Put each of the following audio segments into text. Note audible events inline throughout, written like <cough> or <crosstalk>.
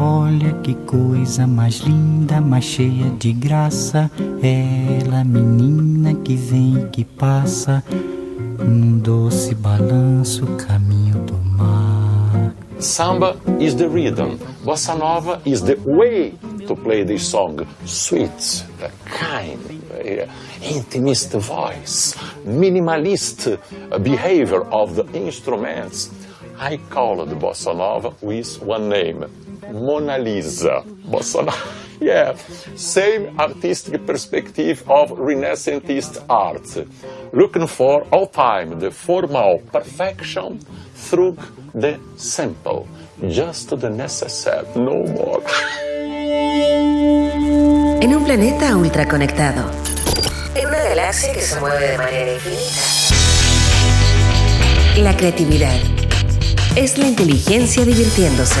Olha que coisa mais linda, mais cheia de graça. Ela, menina que vem e que passa, num doce balanço, caminho do mar. Samba is the rhythm. Bossa nova is the way to play this song. Sweet, kind, uh, intimist voice, minimalist behavior of the instruments. I call the bossa nova with one name, Mona Lisa. Bossa nova. Yeah, same artistic perspective of Renaissance art, looking for all time the formal perfection through the simple, just the necessary, no more. <laughs> En un planeta ultraconectado, en una galaxia que se mueve de manera infinita, la creatividad es la inteligencia divirtiéndose.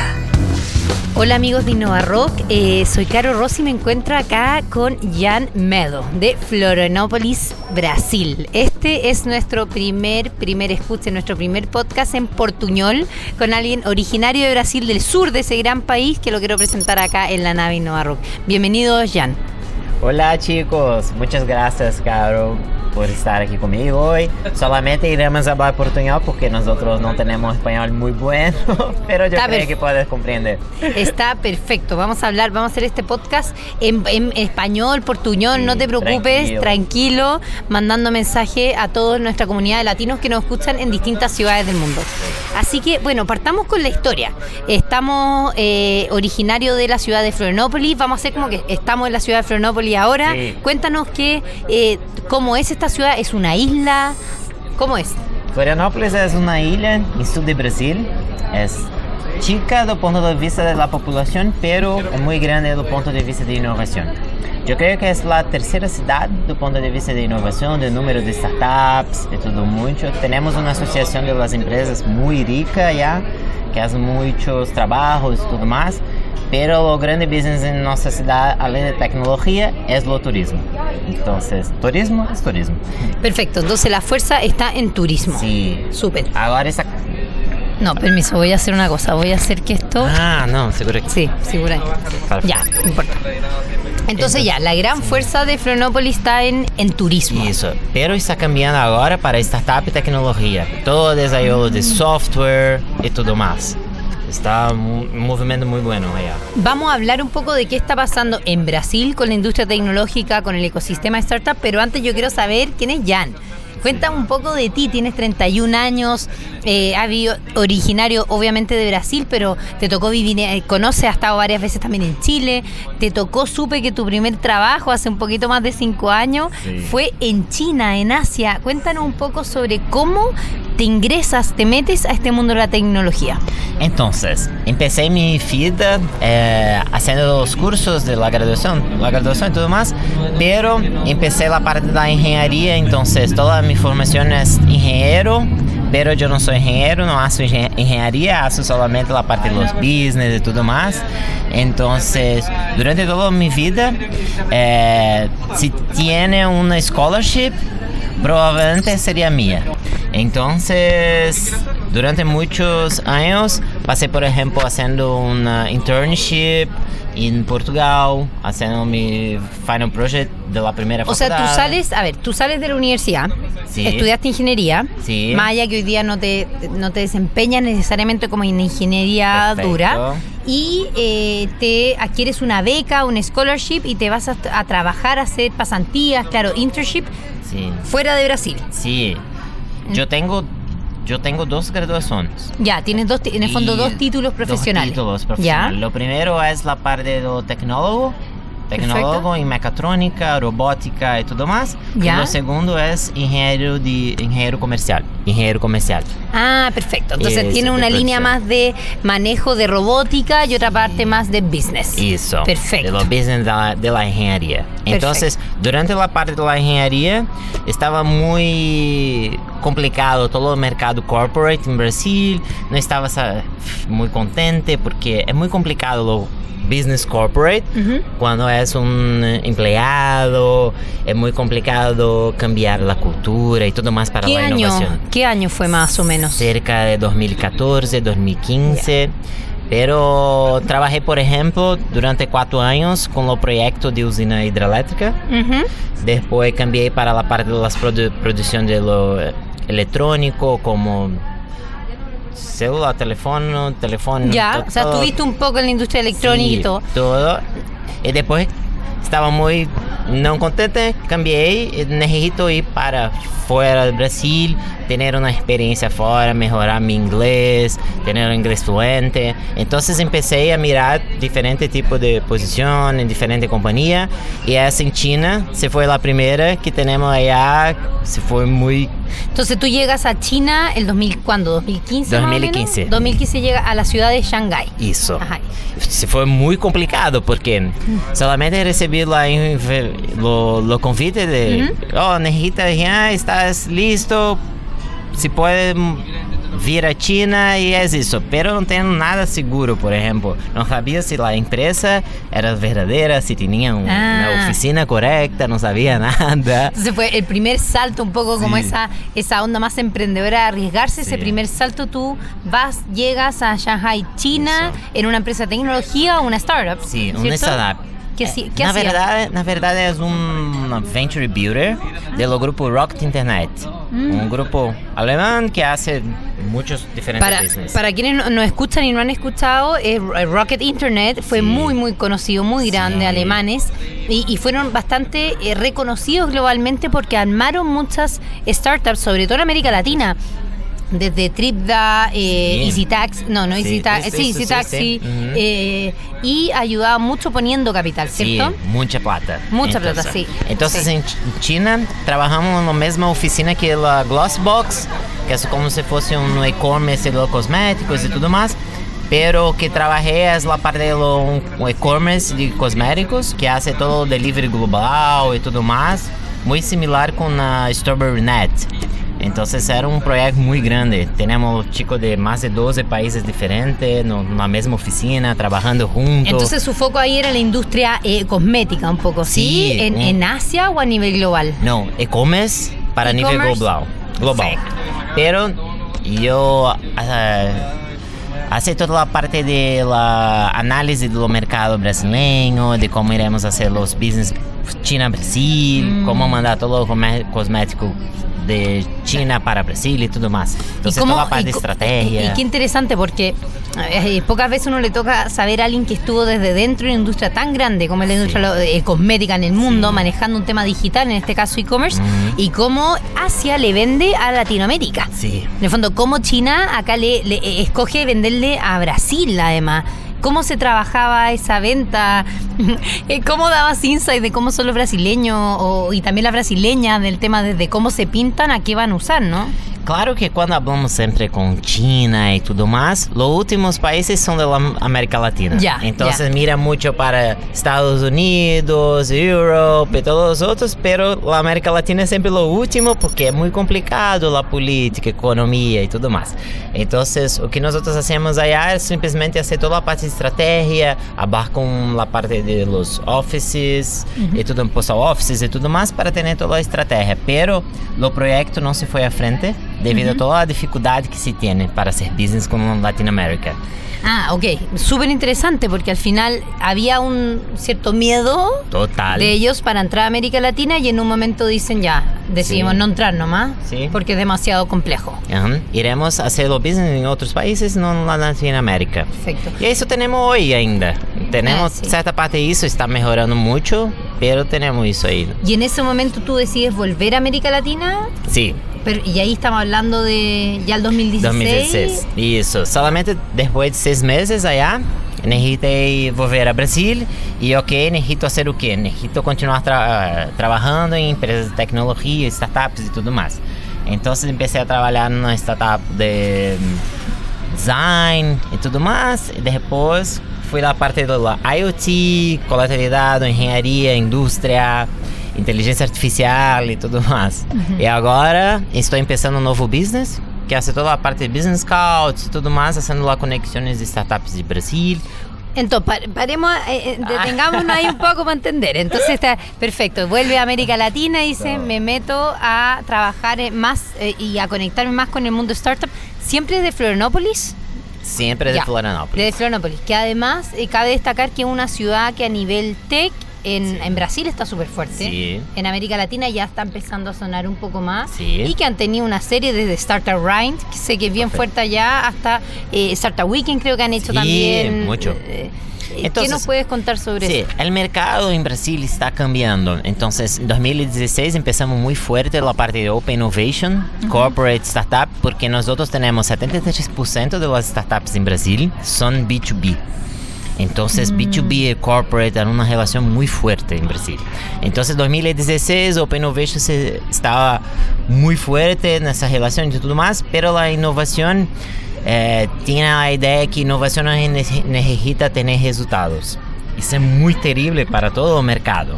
Hola amigos de Innova Rock, eh, soy Caro Rossi y me encuentro acá con Jan Medo de Florianópolis, Brasil. Este es nuestro primer, primer escuche, nuestro primer podcast en portuñol con alguien originario de Brasil, del sur de ese gran país que lo quiero presentar acá en la nave Innova Rock. Bienvenido Jan. Hola chicos, muchas gracias Caro por estar aquí conmigo hoy. Solamente iremos a hablar portuñol porque nosotros no tenemos español muy bueno, <laughs> pero yo Está creo que puedes comprender. Está perfecto, vamos a hablar, vamos a hacer este podcast en, en español, portuñol, Sí, no te preocupes, tranquilo. tranquilo. mandando mensaje a toda nuestra comunidad de latinos que nos escuchan en distintas ciudades del mundo. Así que, bueno, partamos con la historia. Estamos eh, originario de la ciudad de Florianópolis, vamos a hacer como que estamos en la ciudad de Florianópolis ahora. Sí. Cuéntanos que, eh, cómo es esta ciudad, es una isla, ¿cómo es? Florianópolis es una isla en sur de Brasil. Es chica do punto de vista de la población, pero es muy grande do punto de vista de innovación. Yo creo que es la tercera ciudad do punto de vista de innovación, de número de startups y todo mucho. Tenemos una asociación de las empresas muy rica ya, que hace muchos trabajos y todo más. Pero lo grande business en nuestra ciudad, além de tecnología, es lo turismo. Entonces, turismo es turismo. Perfecto, entonces la fuerza está en turismo. Sí. Súper. Ahora esa No, permiso, voy a hacer una cosa, voy a hacer que esto... Ah, no, seguro que Sí, segura. Perfecto. Ya, no importa. Entonces ya, la gran fuerza de Florianópolis está en, en turismo. Isso. Pero está cambiando agora para startup e tecnologia. Todo desarrollo de software y todo más. Está un movimiento muy bueno allá. Vamos a hablar un poco de qué está pasando en Brasil con la industria tecnológica, con el ecosistema de startup, pero antes yo quiero saber quién es Jan. Cuéntame un poco de ti, tienes 31 años, eh, originario obviamente de Brasil, pero te tocó vivir, eh, conoces, has estado varias veces también en Chile, te tocó, supe que tu primer trabajo hace un poquito más de 5 años Sí. fue en China, en Asia. Cuéntanos un poco sobre cómo te ingresas, te metes a este mundo de la tecnología. Entonces, empecé mi vida eh, haciendo los cursos de la graduación, la graduación y todo más, pero empecé la parte de la ingeniería, entonces toda mi formación es ingeniero, pero yo no soy ingeniero, no hago ingen- ingeniería, hago solamente la parte de los business y todo más. Entonces, durante toda mi vida, eh, si tiene una scholarship, probablemente sería mía. Entonces, durante muchos años pasé, por ejemplo, haciendo una internship en Portugal, haciendo mi final project de la primera O sea, tú sales, a ver, tú sales de la universidad, Sí. estudiaste ingeniería, Sí. más allá que hoy día no te, no te desempeñas necesariamente como en ingeniería Perfecto. dura, y eh, te adquieres una beca, un scholarship y te vas a, a trabajar, a hacer pasantías, claro, internship, Sí, fuera de Brasil. sí. Yo tengo, yo tengo dos graduaciones. Ya, tienes dos, en el fondo dos títulos profesionales. Dos títulos profesionales. Ya. Lo primero es la parte de tecnólogo tecnólogo en mecatrónica, robótica y todo más. Ya. Y lo segundo es ingeniero, de, ingeniero comercial. Ingeniero comercial. Ah, perfecto. Entonces Ese tiene una línea más de manejo de robótica y otra parte más de business. Eso. Perfecto. De lo business de la, de la ingeniería. Entonces, durante la parte de la ingeniería, estaba muy complicado todo el mercado corporate en Brasil. No estaba muy contente porque es muy complicado lo business corporate cuando es un eh, empleado. Es muy complicado cambiar la cultura y todo más para ¿Qué la año, innovación ¿Qué año fue más o menos? cerca de 2014, 2015. Pero trabajé, por ejemplo, durante cuatro años con el proyecto de usina hidroeléctrica. Después cambié para la parte de la producción de lo eh, electrónico, como celular, teléfono, teléfono. Ya, o sea, todo. estuviste un poco en la industria electrónica Sí, y todo. todo. Y después estaba muy no contente, cambié y necesito ir para fuera de Brasil, tener una experiencia fuera, mejorar mi inglés, tener un inglés fluente. Entonces empecé a mirar diferentes tipos de posiciones, diferentes compañías y esa en China se fue la primera que tenemos allá, se fue muy Entonces tú llegas a China el 2000, ¿cuándo? 2015. más o menos? 2015. 2015 llega a la ciudad de Shanghái. Isso. Ajá. Se foi muito complicado porque solamente em fe- lo, lo convite de, oh, necesita ya estás listo, se pode vir a China e é isso. Pero não tenho nada seguro, por exemplo. Não sabia se a empresa era verdadeira, se tinha um- Ah. uma oficina correcta, não sabia <laughs> nada. Entonces fue el primer salto, un poco como Sí. esa, onda más emprendedora de arriesgarse. Ese Sí. primer salto tú vas, llegas a Shanghai, China, Eso. en una empresa de tecnología o una startup. Sim, um ¿cierto? startup. ¿Qué, Eh, hacía- qué na, verdade, na verdade, é um venture builder do grupo Rocket Internet. Um grupo alemão que hace muitos diferentes Para, business. para quienes no- escuchan y no han escuchado, eh, Rocket Internet fue Sí. muy, muy conocido, muy grande, Sí. alemanes, y, y fueron bastante eh, reconocidos globalmente porque armaron muchas startups, sobre todo en América Latina. Desde TripDa, eh, Sí. Easy Tax, no, no Sí, Easy Taxi, eso, sí, Easy sí, Taxi, sí. Eh, y ayudaba mucho poniendo capital, Sí, ¿cierto? mucha plata. Mucha plata, sí. Entonces Sí. en Ch- China trabajamos na mesma oficina que a Glossbox, que é como se fosse um e-commerce de cosméticos e tudo mais. Pero que trabajé es la parte de un e-commerce de cosméticos, que hace todo o delivery global e tudo mais, muy similar con a Strawberry Net. Entonces era un proyecto muy grande. Tenemos chicos de más de 12 países diferentes, no- na mesma oficina, trabajando juntos. Entonces su foco ahí era la industria eh, cosmética un poco, ¿sí? Sí, ¿En, en Asia o a nivel global? No, e-commerce para nível E-commerce? global. Global. Pero yo hace toda a parte de la análise do mercado brasileiro, de como iremos fazer os business China-Brasil, Mm. como mandar todo come- cosmético de China para Brasil y tudo más. Entonces cómo- la parte de co- estrategia. Y, qué interesante porque eh, pocas veces uno le toca saber a alguien que estuvo desde dentro de una industria tan grande como es la industria eh, cosmética en el mundo, Sí. manejando un tema digital, en este caso e-commerce, y cómo Asia le vende a Latinoamérica. Sí. En el fondo, cómo China acá le, le, eh, escoge venderle a Brasil, además. ¿Cómo se trabajaba esa venta? <laughs> Eh, ¿Cómo dabas insight de cómo son los brasileños o- y también las brasileñas del tema de, de cómo se pintan, a qué van a usar, ¿no? Claro que quando hablamos sempre com China e tudo mais, os últimos países são da América Latina. Ya, então ya. mira muito para Estados Unidos, Europa e todos os outros, pero a América Latina é sempre o último porque é muito complicado a política, economia e tudo mais. Então, o que nós hacemos allá é simplesmente fazer toda a parte estratégia, abarcar com a parte de los offices e tudo, postal offices e tudo mais para ter toda a estratégia. Pero o projeto não se foi à frente devido a toda a dificuldade que se tem para hacer business com Latinoamérica. Ah, ok. Súper interesante porque al final había un cierto miedo Total. de ellos para entrar a América Latina y en un momento dicen ya, decidimos Sí. no entrar nomás Sí. porque es demasiado complejo. Iremos fazer o business em outros países, não na Latinoamérica. Perfecto. E isso temos hoje ainda. Temos Ah, sim. certa parte disso, está melhorando muito, pero temos isso aí. Y en ese momento tú decides volver a América Latina Sim, pero, y ahí estamos hablando de ya el 2016. 2016. Isso. Solamente depois de seis meses allá, necessitei voltar a Brasil e ok, necessito fazer o quê? Necessito continuar tra trabalhando em empresas de tecnologia, startups e tudo mais. Então comecei a trabalhar numa startup de design e tudo mais e depois fui da parte do IoT, coleta de dados, engenharia, indústria, inteligência artificial e tudo mais. Uhum. E agora estou começando um novo business que hace toda a parte de business scouts y todo más, haciendo las conexiones de startups de Brasil. Entonces, paremos, eh, eh, detengámonos ahí un poco para entender. Entonces está perfecto. Vuelve a América Latina y dice, me meto a trabajar más eh, y a conectarme más con el mundo startup. ¿Siempre de Florianópolis? Siempre de Florianópolis. De Florianópolis, que además cabe destacar que es una ciudad que a nivel tech en, Brasil está súper fuerte. En América Latina ya está empezando a sonar un poco más. Y que han tenido una serie desde Startup Rind, que sé que es bien fuerte allá, hasta eh, Startup Weekend creo que han hecho también. mucho. Eh, eh, ¿Qué nos puedes contar sobre sí, eso? el mercado en Brasil está cambiando. Entonces, en 2016 empezamos muy fuerte la parte de Open Innovation, Corporate Startup, porque nosotros tenemos 73% de las startups en Brasil son B2B. Entonces, B2B y corporate eran una relación muy fuerte en Brasil. Entonces, 2016, Open Innovation estaba muy fuerte en esa relación y todo más, pero la innovación eh, tiene la idea que innovación necesita tener resultados. Isso é muito terrível para todo o mercado.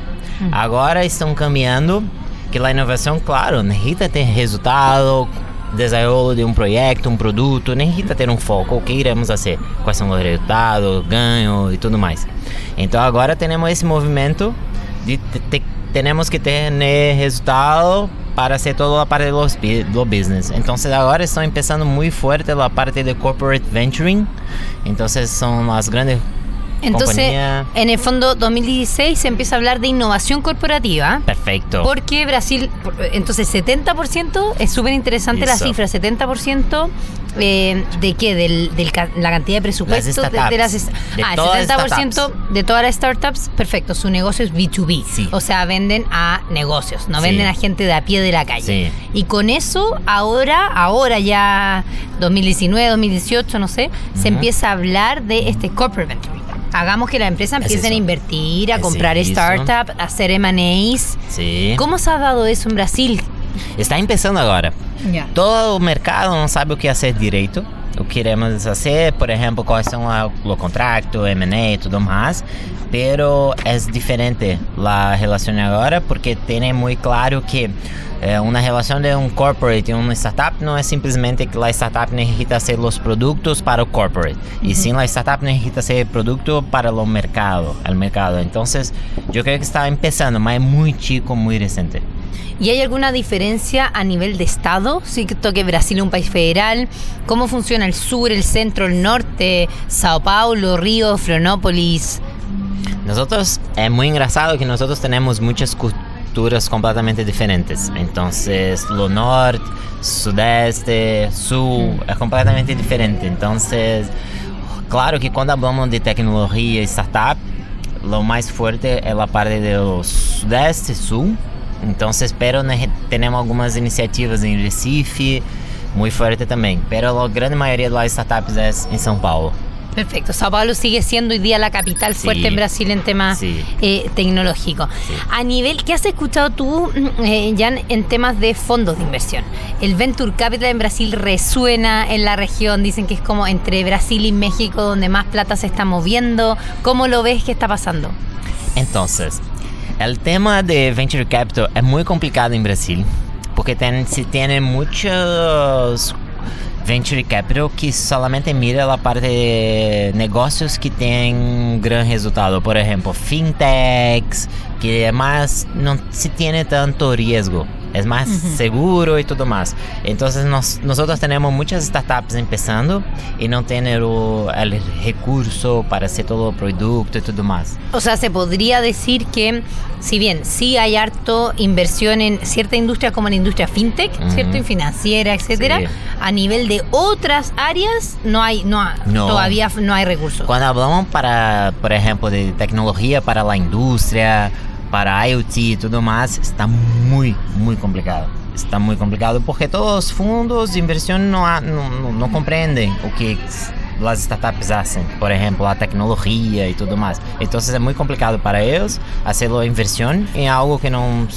Agora estão cambiando que a inovação, claro, necessita ter resultado, desenvolvimento de um projeto, um produto, necessita ter um foco, o que iremos fazer, quais são os resultados, ganho e tudo mais. Então agora temos esse movimento de te, temos que ter resultado para ser toda a parte do business. Então agora estão começando muito forte a parte de corporate venturing. Então são as grandes Entonces, en el fondo 2016 se empieza a hablar de innovación corporativa. Perfecto. Porque Brasil, entonces 70%, es súper interesante la cifra, 70% eh, de qué, del, la cantidad de presupuesto de, las ah, 70% de todas las startups, perfecto, su negocio es B2B, o sea, venden a negocios, no venden a gente de a pie de la calle. Y con eso ahora, ahora ya 2019, 2018, no sé, se empieza a hablar de este corporate venture hagamos que la empresa empiece a invertir, a comprar startups, a hacer M&As. Sí. ¿Cómo se ha dado eso en Brasil? Está empezando agora. Yeah. Todo mercado não sabe o que fazer direito. O que queremos fazer, por exemplo, quais são o contrato, M&A e tudo mais. Pero é diferente a relação agora porque tem muito claro que eh, uma relação de um corporate e uma startup não é simplesmente que a startup necessita ser os produtos para o corporate, uhum. e sim a startup necessita ser produto para o mercado, o mercado. Então, eu creio que está começando, mas é muito chico, muito recente. ¿Y hay alguna diferencia a nivel de estado? Sí, que Brasil es un país federal. ¿Cómo funciona el sur, el centro, el norte, Sao Paulo, Río, Florianópolis? Nosotros, es muy engraçado que nosotros tenemos muchas culturas completamente diferentes. Entonces, lo norte, sudeste, sul, es completamente diferente. Entonces, claro que cuando hablamos de tecnología y startup, lo más fuerte es la parte del sudeste, sul, Então, espero, né, temos algumas iniciativas em Recife, muito forte também. Pero a grande maioria das startups é em São Paulo. Perfecto. Sao Paulo sigue siendo hoy día la capital fuerte en Brasil en temas eh, tecnológicos. A nivel, ¿qué has escuchado tú, mm, eh, Jan, en temas de fondos de inversión? El Venture Capital en Brasil resuena en la región. Dicen que es como entre Brasil y México donde más plata se está moviendo. ¿Cómo lo ves que está pasando? Entonces, El tema de venture capital es muy complicado en Brasil, porque ten, se tienen muchos venture capital que solamente mira la parte de negocios que tienen gran resultado. Por ejemplo, fintechs, que más no se tiene tanto riesgo. Es más seguro y todo más. Entonces nosotros tenemos muchas startups empezando y no tienen el, recurso para hacer todo el producto y todo más. O sea, se podría decir que si bien sí hay harto inversión en cierta industria como la industria fintech, ¿cierto? Y financiera, etcétera, a nivel de otras áreas no hay no, todavía no hay recursos. Cuando hablamos para, por ejemplo, de tecnología para la industria, para IoT y todo más está muy, muy complicado. Está muy complicado porque todos los fondos de inversión no, no, no, comprenden o que las startups hacen, por ejemplo, la tecnología y todo más. Entonces es muy complicado para ellos hacer la inversión en algo que no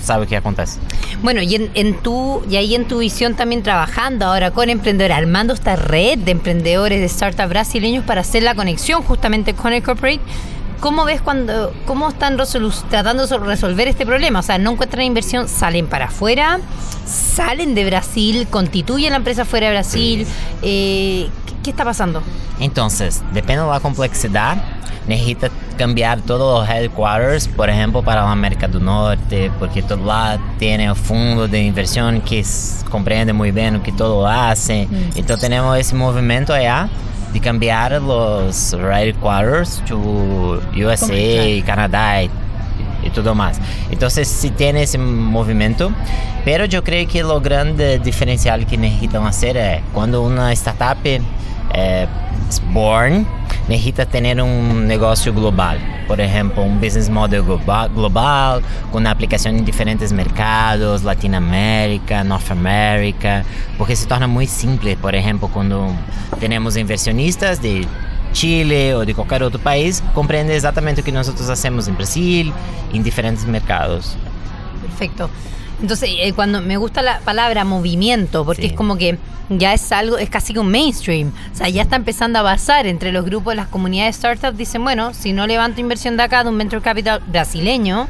sabe qué acontece. Bueno, y en, tu, y ahí en tu visión también trabajando ahora con emprendedores, armando esta red de emprendedores de startups brasileños para hacer la conexión justamente con el corporate. ¿Cómo ves cuando, cómo están tratando de resolver este problema? O sea, no encuentran inversión, salen para afuera, salen de Brasil, constituyen la empresa fuera de Brasil. Eh, ¿qué, está pasando? Entonces, depende de la complejidad, necesita cambiar todos los headquarters, por ejemplo, para la América del Norte, porque todo lado tiene el fondo de inversión que comprende muy bien lo que todo hace. Mm. Entonces tenemos ese movimiento allá de cambiar los headquarters to USA, Canadá y, y, todo más. Entonces sí tiene ese movimiento, pero yo creo que lo grande diferencial que necesitan hacer es cuando una startup eh, es born, necesita tener un negocio global. Por ejemplo, un business model global, con aplicación en diferentes mercados, Latinoamérica, North America, porque se torna muy simple, por ejemplo, cuando tenemos inversionistas de Chile o de cualquier otro país, comprende exactamente lo que nosotros hacemos en Brasil, en diferentes mercados. Perfecto. Entonces, eh, cuando me gusta la palabra movimiento, porque es como que ya es algo, es casi que un mainstream. O sea, ya está empezando a basar entre los grupos de las comunidades startups. Dicen, bueno, si no levanto inversión de acá, de un venture capital brasileño,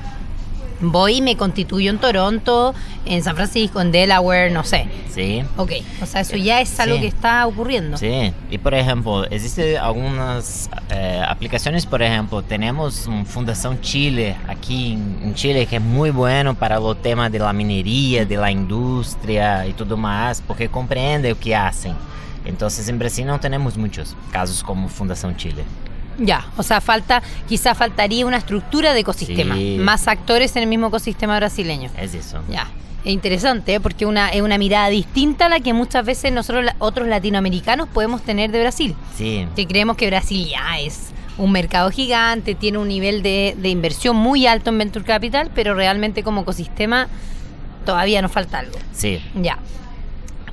voy y me constituyo en Toronto, en San Francisco, en Delaware, no sé. Sí. Ok, o sea, eso ya es algo que está ocurriendo. Sí, y por ejemplo, existen algunas eh, aplicaciones, por ejemplo, tenemos Fundación Chile aquí en, Chile que es muy bueno para los temas de la minería, de la industria y todo más, porque comprende lo que hacen. Entonces en Brasil no tenemos muchos casos como Fundación Chile. Ya, o sea, falta, quizá faltaría una estructura de ecosistema, más actores en el mismo ecosistema brasileño. Es eso. Ya. Es interesante, ¿eh? porque una, es una mirada distinta a la que muchas veces nosotros, otros latinoamericanos, podemos tener de Brasil. Sí. Que creemos que Brasil ya es un mercado gigante, tiene un nivel de, de inversión muy alto en Venture Capital, pero realmente como ecosistema todavía nos falta algo. Sí. Ya.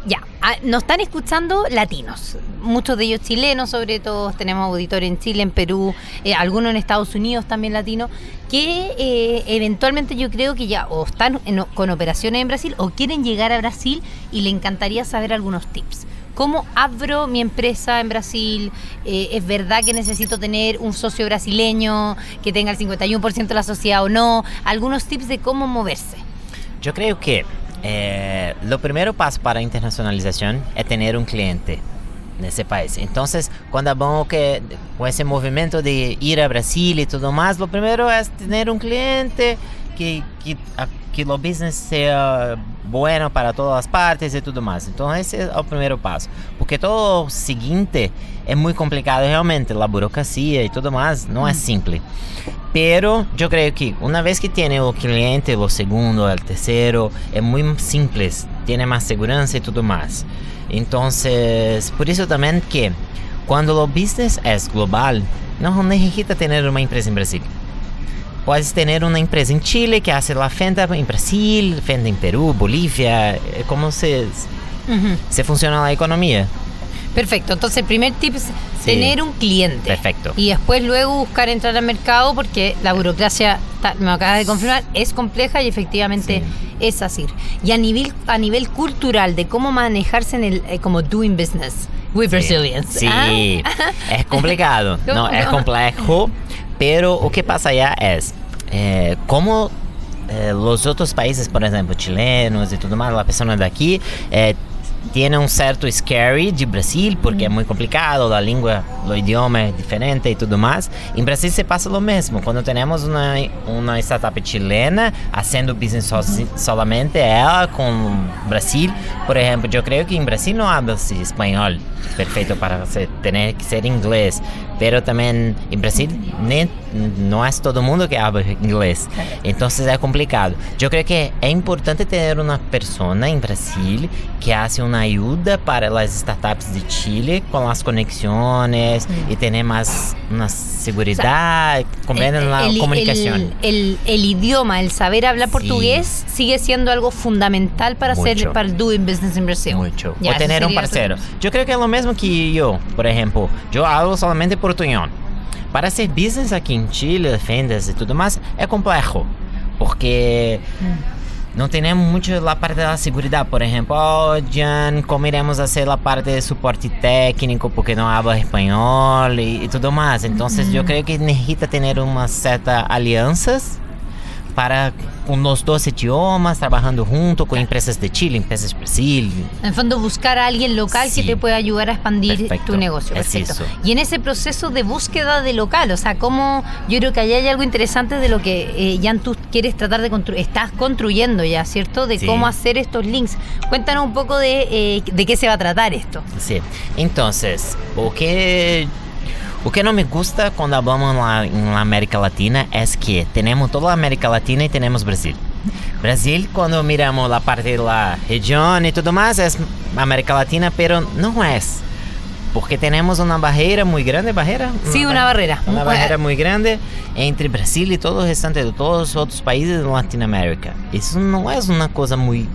Ya, nos están escuchando latinos, muchos de ellos chilenos, sobre todo tenemos auditores en Chile, en Perú, eh, algunos en Estados Unidos también latinos, que eh, eventualmente yo creo que ya o están con operaciones en Brasil o quieren llegar a Brasil y le encantaría saber algunos tips. ¿Cómo abro mi empresa en Brasil? Eh, ¿Es verdad que necesito tener un socio brasileño que tenga el 51% de la sociedad o no? Algunos tips de cómo moverse. Yo creo que eh, lo primero paso para internacionalización es tener un cliente en ese país. Entonces, cuando vamos que con ese movimiento de ir a Brasil y todo más, lo primero es tener un cliente que, que, que lo business sea bueno para todas las partes y todo más. Entonces, ese es el primer paso. Porque todo lo siguiente es muy complicado realmente. La burocracia y todo más no es simple. Pero yo creo que una vez que tiene el cliente, lo segundo, el tercero, es muy simple, tiene más seguridad y todo más. Entonces, por eso también que cuando el business es global, no necesita tener una empresa en Brasil. Puedes tener una empresa en Chile que hace la venta en Brasil, venta en Perú, Bolivia, como se, se funciona la economía. Perfecto, entonces el primer tip es tener un cliente. Perfecto. Y después luego buscar entrar al mercado porque la burocracia, me acaba de confirmar, es compleja y efectivamente es así. Y a nivel, a nivel cultural de cómo manejarse en el, eh, como doing business with Brazilians. Sí, ¿ah? <laughs> es complicado, <laughs> no, es complejo, pero lo que pasa allá es, eh, como eh, los otros países, por ejemplo, chilenos y todo más, la persona de aquí, eh, tiene un cierto scary de Brasil porque es muy complicado, la lengua, el idioma es diferente y todo más. En Brasil se pasa lo mismo. Cuando tenemos una, una startup chilena haciendo business so, solamente ella con Brasil, por ejemplo, yo creo que en Brasil no habla español perfecto para hacer, tener que ser inglés. pero también en Brasil ne- no es todo el mundo que habla inglés, entonces es complicado. Yo creo que es importante tener una persona en Brasil que hace una ayuda para las startups de Chile con y tener más una seguridad, comprenden la El- el- comunicación. El, el idioma, el saber hablar Sí. portugués sigue siendo algo fundamental para hacer para doing business en Brasil. Mucho. Ya, o tener un parcero. Yo creo que es lo mismo que yo, por ejemplo. Yo hablo solamente portuñol. Para hacer business aquí en Chile, vendas y todo más, es complejo. Porque no tenemos mucho la parte de la seguridad. Por ejemplo, oh, Jan, ¿cómo iremos hacer la parte de soporte técnico porque no habla español y, y todo más? Entonces yo creo que necesita tener unas ciertas alianzas para los dos idiomas, trabajando junto con empresas de Chile, empresas de Brasil, En el fondo, buscar a alguien local Sí. que te pueda ayudar a expandir Perfecto. tu negocio. Es Perfecto. eso. Y en ese proceso de búsqueda de local, o sea, cómo yo creo que allá hay algo interesante de lo que eh, Jan tú quieres tratar de construir, estás construyendo ya, ¿cierto? De Sí. cómo hacer estos links. Cuéntanos un poco de, eh, de qué se va a tratar esto. Sí. Entonces, o o que no me gusta cuando hablamos en la, en la América Latina es que tenemos toda la América Latina y tenemos Brasil. Brasil, cuando miramos la parte de la región y todo más, es América Latina, pero no es. Porque tenemos una barrera muy grande, barrera. Sí, una barrera. Una Un- barrera muy grande entre Brasil y todo el restante de todos los otros países de Latinoamérica. Eso no es una cosa muy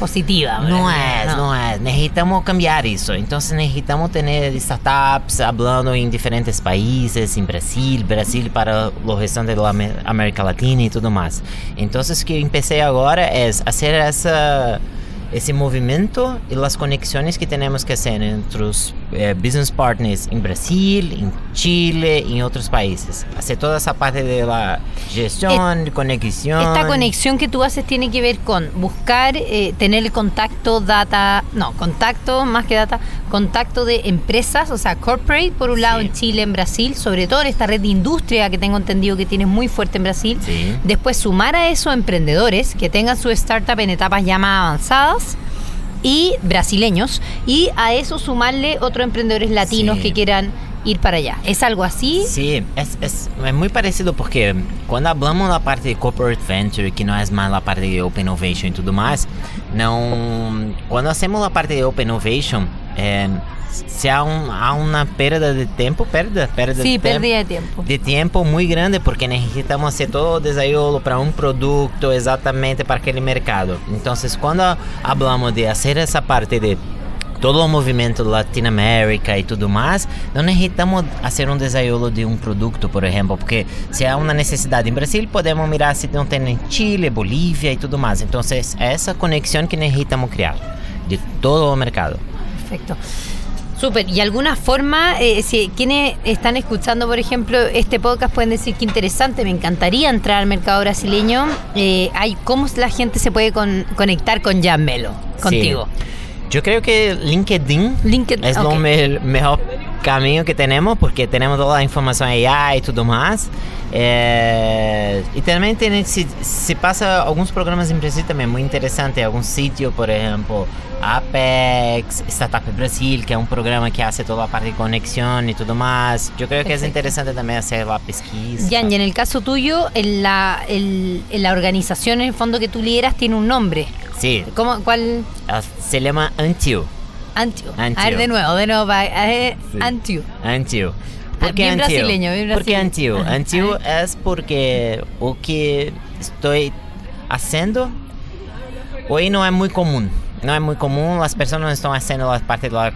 Positiva. no ¿verdad? es, no es. Necesitamos cambiar eso. Entonces necesitamos tener startups hablando en diferentes países, en Brasil, Brasil para los restantes de la Amé- América Latina y todo más. Entonces que empecé ahora es hacer esa, ese movimiento y las conexiones que tenemos que hacer entre los eh, business partners en Brasil, en Chile y en otros países. Hacer toda esa parte de la gestión, conexión. Esta conexión que tú haces tiene que ver con buscar, eh, tener el contacto, data, no, contacto más que data, contacto de empresas, o sea, corporate, por un lado Sí. en Chile, en Brasil, sobre todo en esta red de industria que tengo entendido que tienes muy fuerte en Brasil. Sí. Después sumar a eso emprendedores que tengan su startup en etapas ya más avanzadas y brasileños y a eso sumarle otros emprendedores latinos Sí. que quieran ir para allá. ¿Es algo así? Sí, es, es, es muy parecido porque cuando hablamos da parte de corporate venture, que no es más la parte de open innovation y todo más, no, cuando hacemos la parte de open innovation, eh, se há, um, há uma perda de tempo, perda, perda Sí, de tempo, pérdida de tiempo. de tempo muito grande porque necessitamos fazer todo o desenho para um produto exatamente para aquele mercado. Então, quando falamos de fazer essa parte de todo o movimento Latinoamérica e tudo mais, não necessitamos fazer um desenho de um produto, por exemplo, porque se há uma necessidade em Brasil, podemos mirar se não tem em Chile, Bolívia e tudo mais. Então, é essa conexão que necessitamos criar de todo o mercado. Perfecto. Súper. ¿Y alguna forma, eh, si quienes están escuchando, por ejemplo, este podcast pueden decir que interesante, me encantaría entrar al mercado brasileño, eh, hay, ¿cómo la gente se puede con- conectar con Jan Melo, contigo? Yo creo que LinkedIn LinkedIn, es ok. lo me- mejor camino que tenemos porque tenemos toda la información allá y todo más. Eh, y también tiene, si, si pasa algunos programas en Brasil también muy interesante, algún sitio, por ejemplo, Apex, Startup Brasil, que es un programa que hace toda la parte de conexión y todo más. Yo creo que es interesante también hacer la pesquisa. Jan, y en el caso tuyo, en la, el- en la organización, en el fondo que tú lideras, tiene un nombre. Sí, ¿Cómo, ¿Cuál? ah, se llama Antio. Antio. Antio. A ver, de nuevo, de nuevo. va, eh, Sí. Antio. Antio. Ah, ¿Por qué bien antio? brasileño, bien ¿Por qué brasileño. antio? Ajá. Antio es porque o que estoy haciendo hoy no es muy común. No es muy común, las personas no están haciendo la parte de la-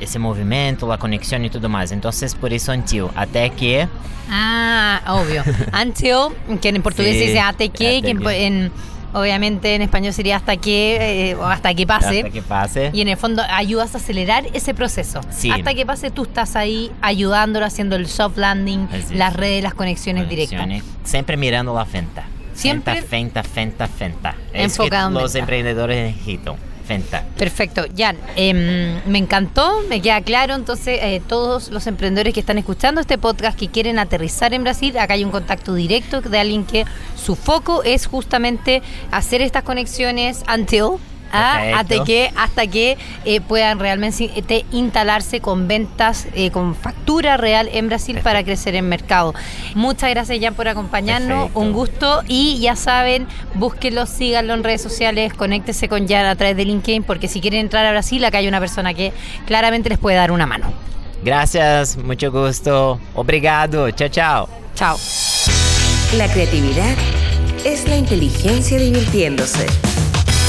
ese movimiento, la conexión y todo más. Entonces, por eso antio. Hasta que Ah, obvio. <laughs> Until, que en portugués Sí, se dice hasta que, hasta que en, que. en- obviamente en español sería hasta que, eh, o hasta que pase. hasta que pase. Y en el fondo ayudas a acelerar ese proceso. Sí. Hasta que pase, tú estás ahí ayudándolo, haciendo el soft landing, Así las es. redes, las conexiones directas. Siempre mirando la fenta. Siempre- Fenta, fenta, fenta, fenta. Es Enfocado en que los venta. emprendedores necesitan. Perfecto, Jan, em, me encantó, me queda claro, entonces eh, todos los emprendedores que están escuchando este podcast que quieren aterrizar en Brasil, acá hay un contacto directo de alguien que su foco es justamente hacer estas conexiones until, ¿ah? Hasta que, hasta que eh, puedan realmente eh, instalarse con ventas, eh, con factura real en Brasil para crecer en mercado. Muchas gracias, Jan, por acompañarnos. Perfecto. Un gusto. Y ya saben, búsquenlo, síganlo en redes sociales, conéctese con Jan a través de LinkedIn, porque si quieren entrar a Brasil, acá hay una persona que claramente les puede dar una mano. Gracias, mucho gusto. Obrigado. Chao, chao. Chao. La creatividad es la inteligencia divirtiéndose.